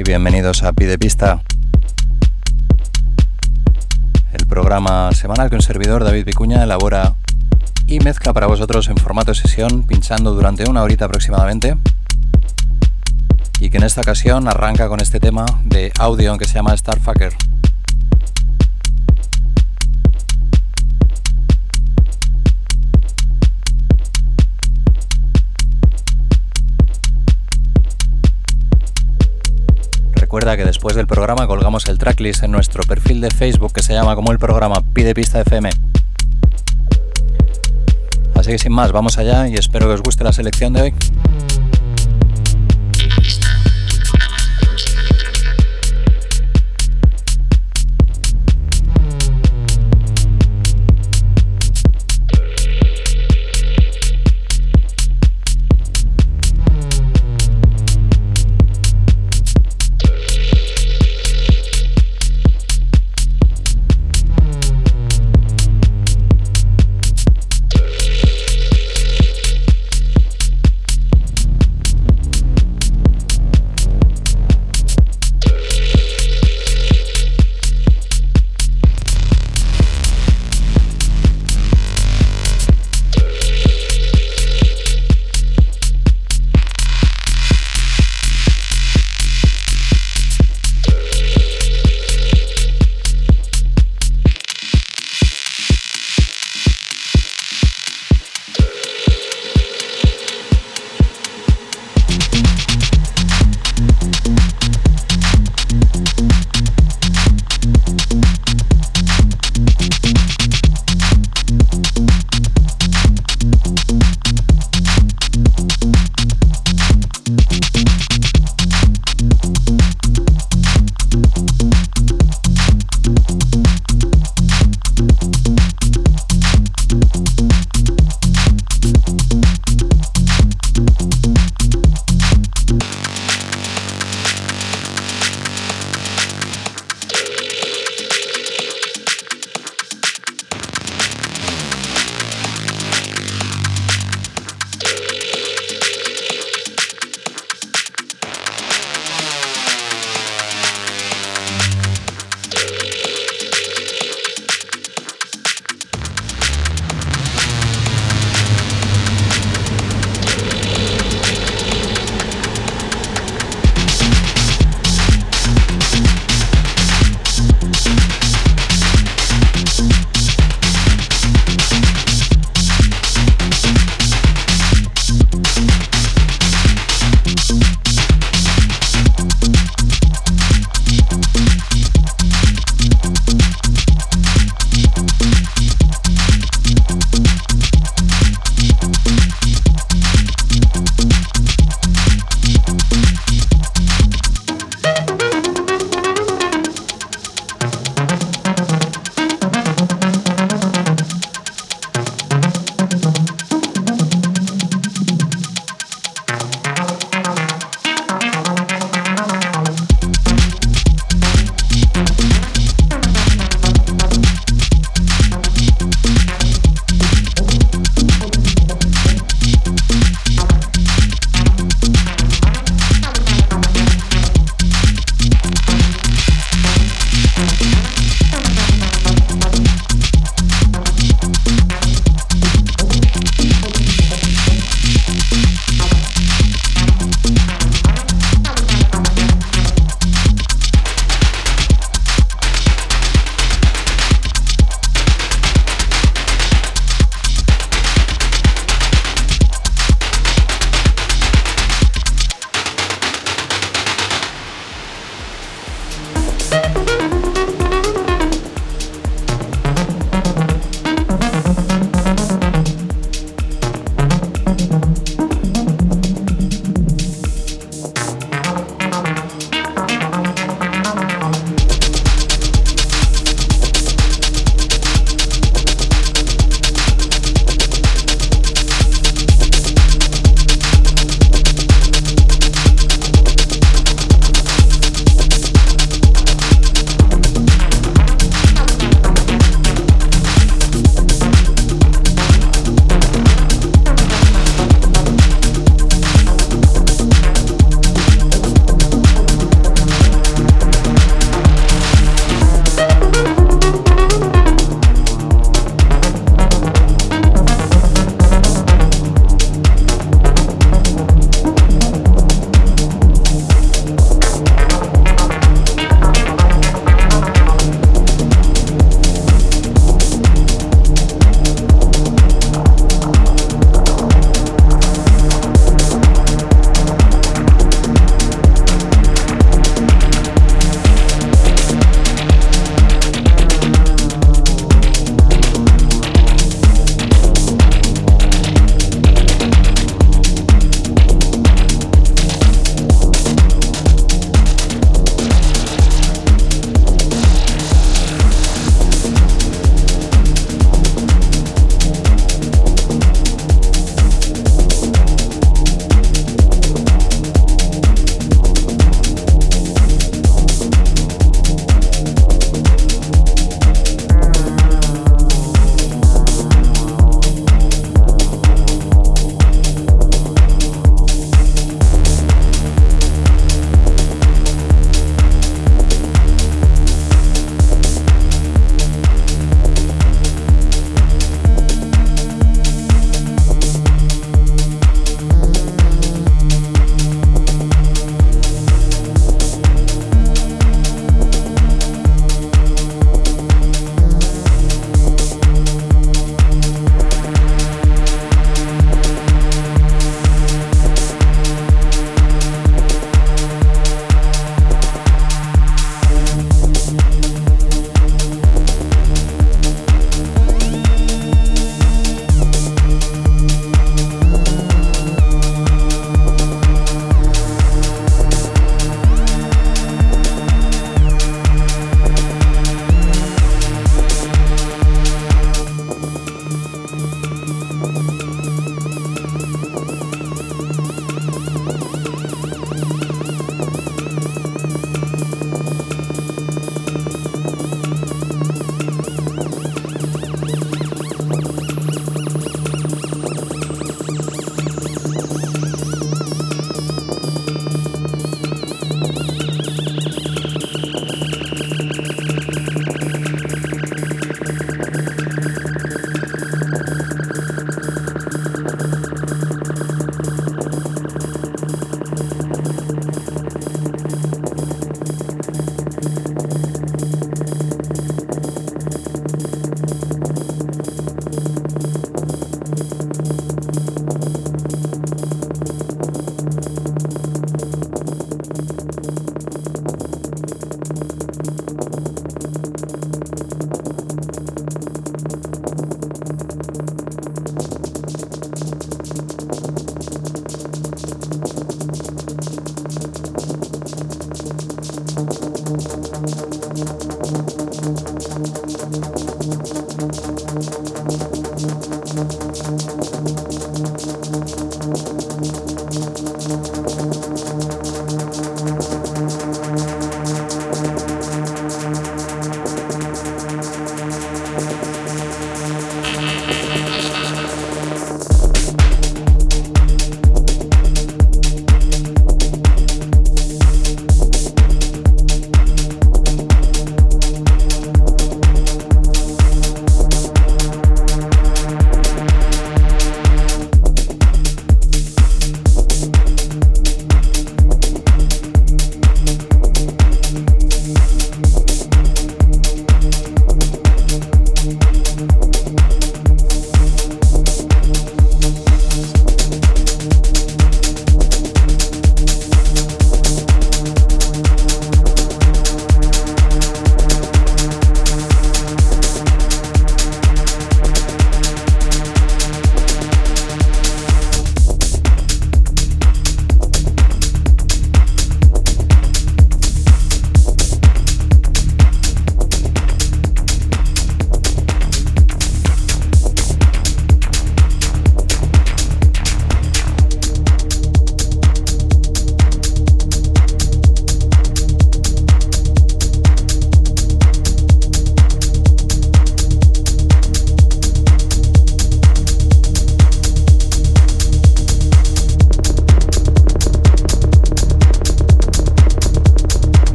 y bienvenidos a Pide Pista, el programa semanal que un servidor David Vicuña elabora y mezcla para vosotros en formato sesión, pinchando durante una horita aproximadamente. Y que en esta ocasión arranca con este tema de audio que se llama Starfucker. Recuerda que después del programa colgamos el tracklist en nuestro perfil de Facebook que se llama como el programa Pide Pista FM. Así que sin más, vamos allá y espero que os guste la selección de hoy.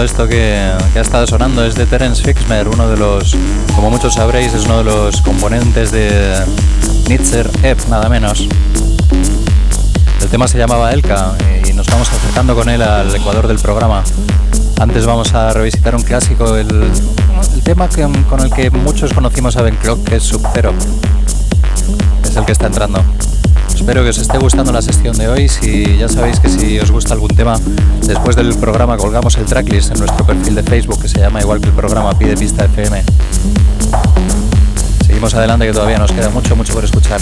Esto que, ha estado sonando es de Terence Fixmer, uno de los, como muchos sabréis, es uno de los componentes de Nitzer F, nada menos. El tema se llamaba Elka eh, y nos vamos acercando con él al ecuador del programa. Antes vamos a revisitar un clásico, el, tema con el que muchos conocimos a Ben Clock, que es Sub-Zero. Es el que está entrando. Espero que os esté gustando la sesión de hoy. Si ya sabéis que si os gusta algún tema, después del programa colgamos el tracklist en nuestro perfil de Facebook que se llama igual que el programa Pide Pista FM. Seguimos adelante que todavía nos queda mucho, mucho por escuchar.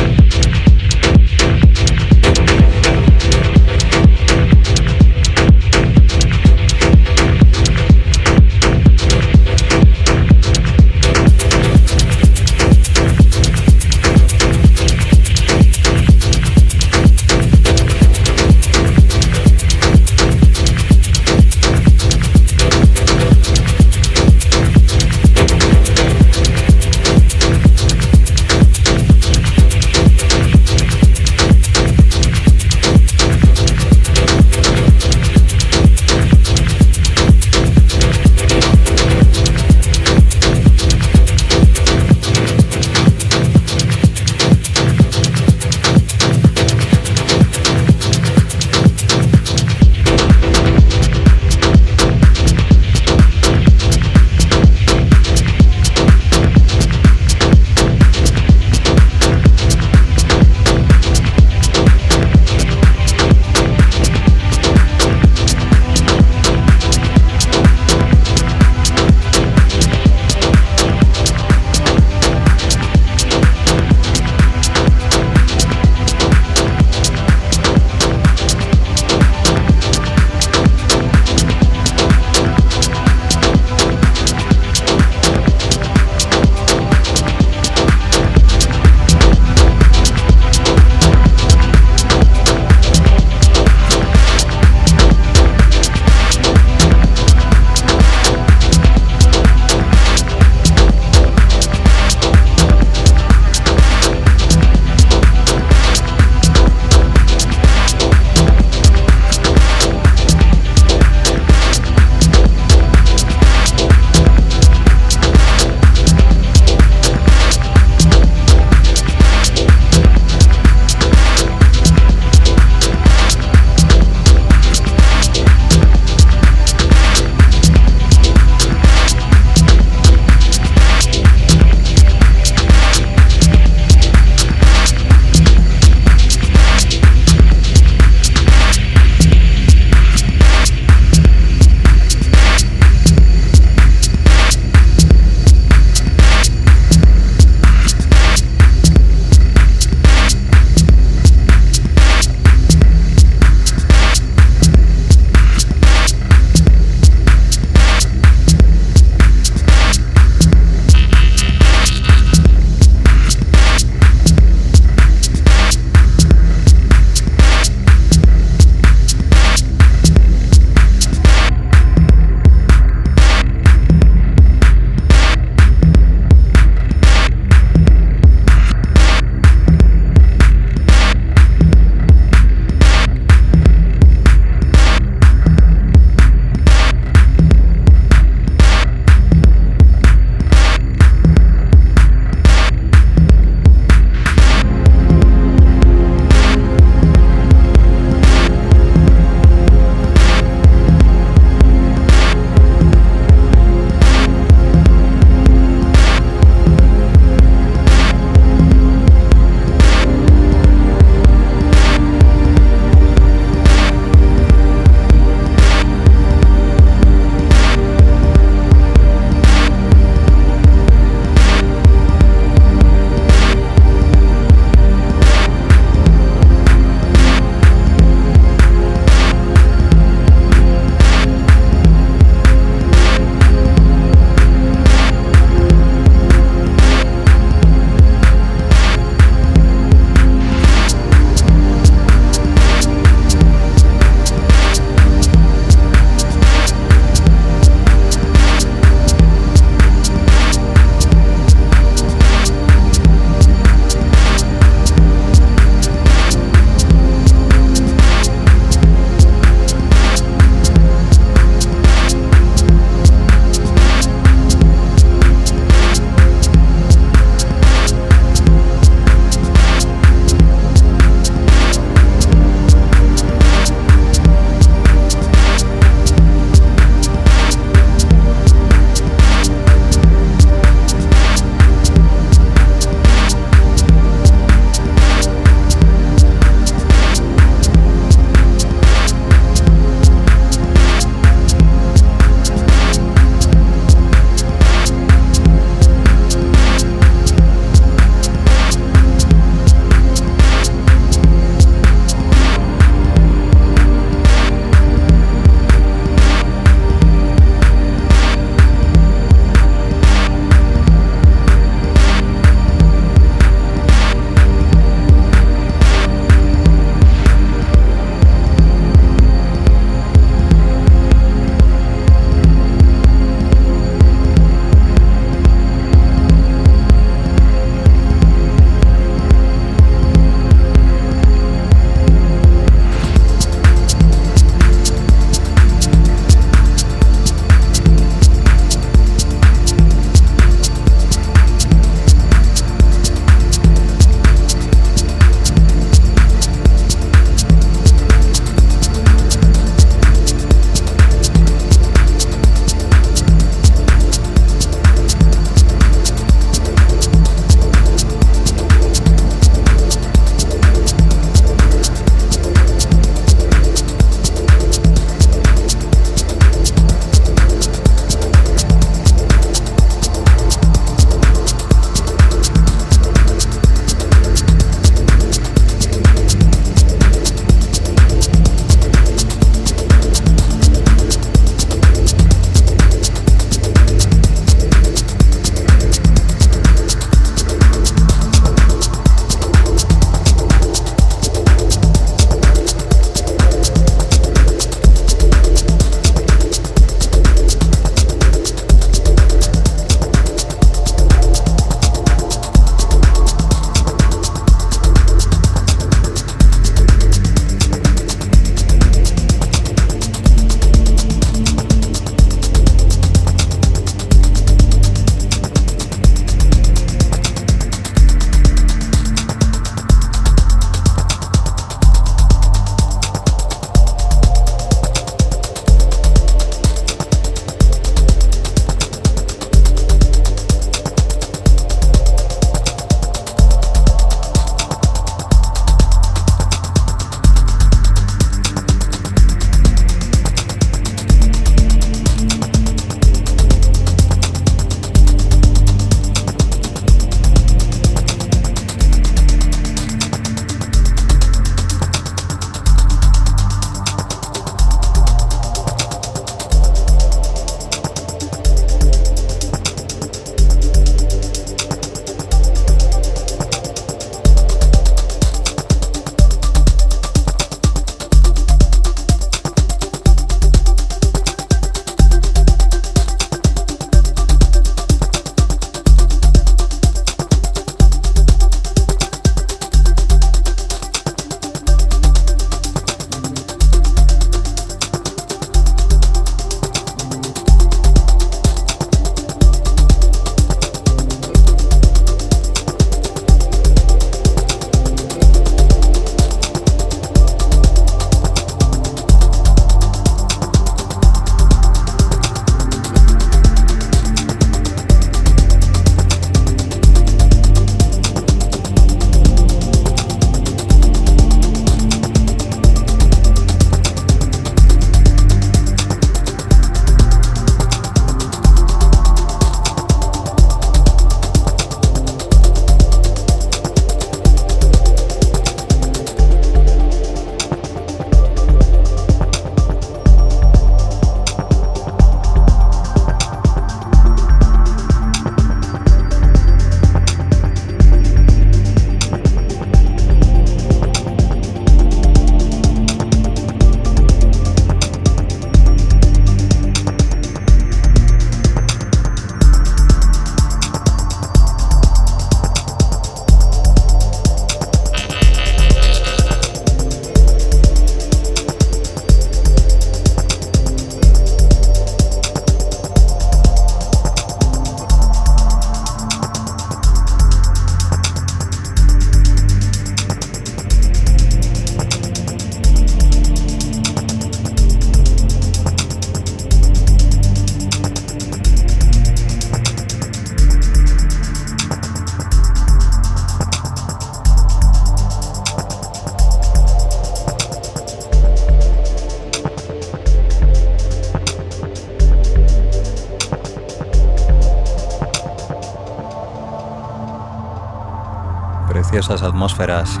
Misteriosas atmósferas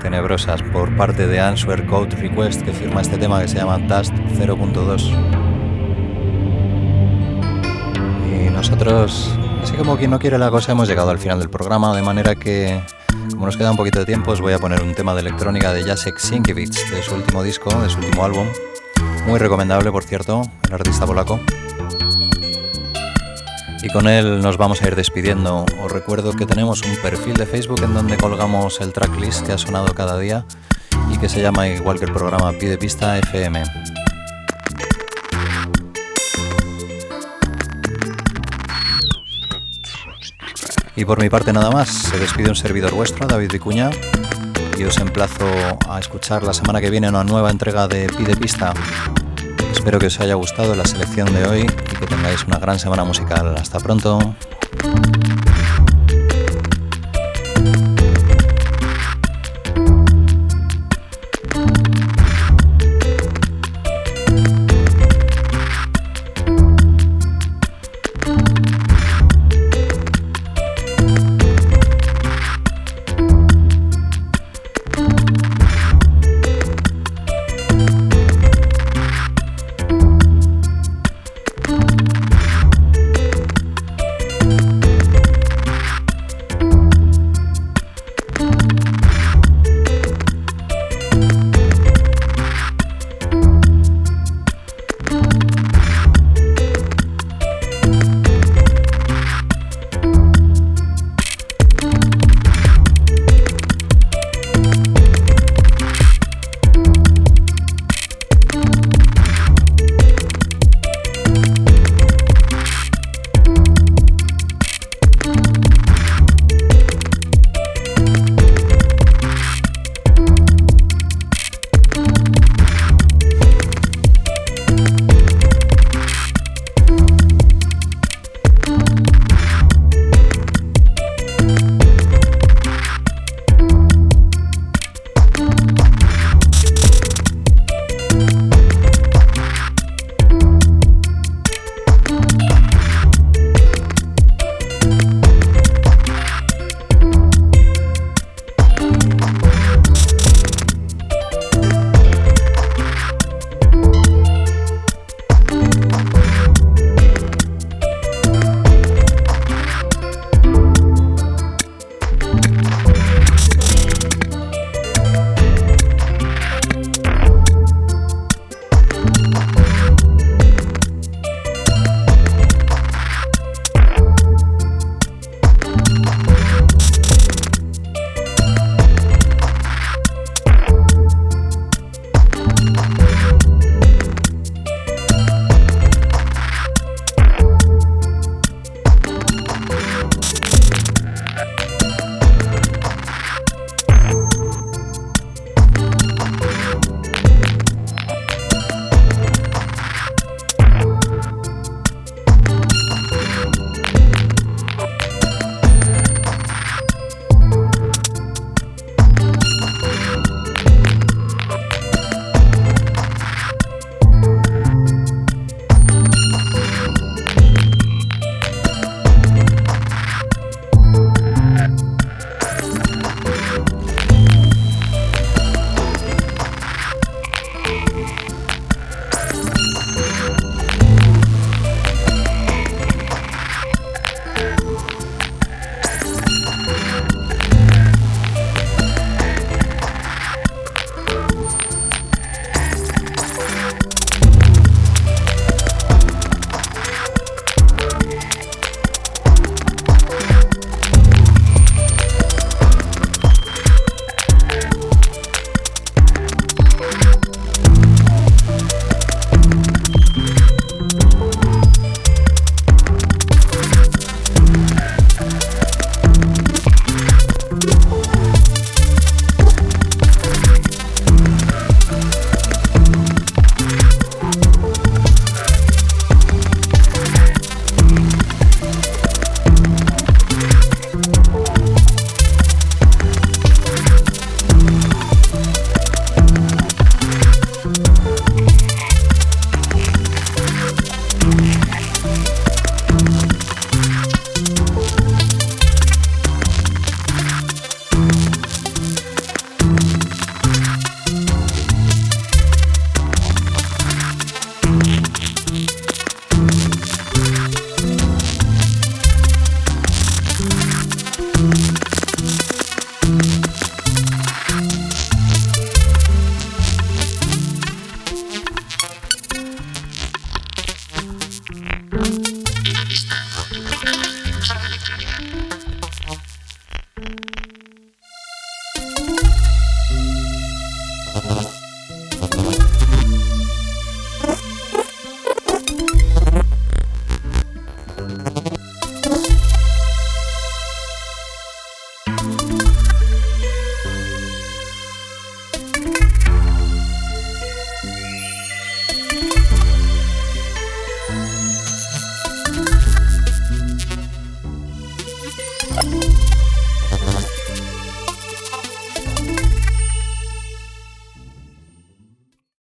tenebrosas por parte de Answer Code Request que firma este tema que se llama Dust 0.2. Y nosotros, así como quien no quiere la cosa, hemos llegado al final del programa, de manera que, como nos queda un poquito de tiempo, os voy a poner un tema de electrónica de Jacek Sienkiewicz, de su último disco, de su último álbum. Muy recomendable, por cierto, el artista polaco. Y con él nos vamos a ir despidiendo. Os recuerdo que tenemos un perfil de Facebook en donde colgamos el tracklist que ha sonado cada día y que se llama igual que el programa Pide Pista FM. Y por mi parte nada más, se despide un servidor vuestro, David Vicuña, y os emplazo a escuchar la semana que viene una nueva entrega de Pide Pista. Espero que os haya gustado la selección de hoy y que tengáis una gran semana musical. Hasta pronto.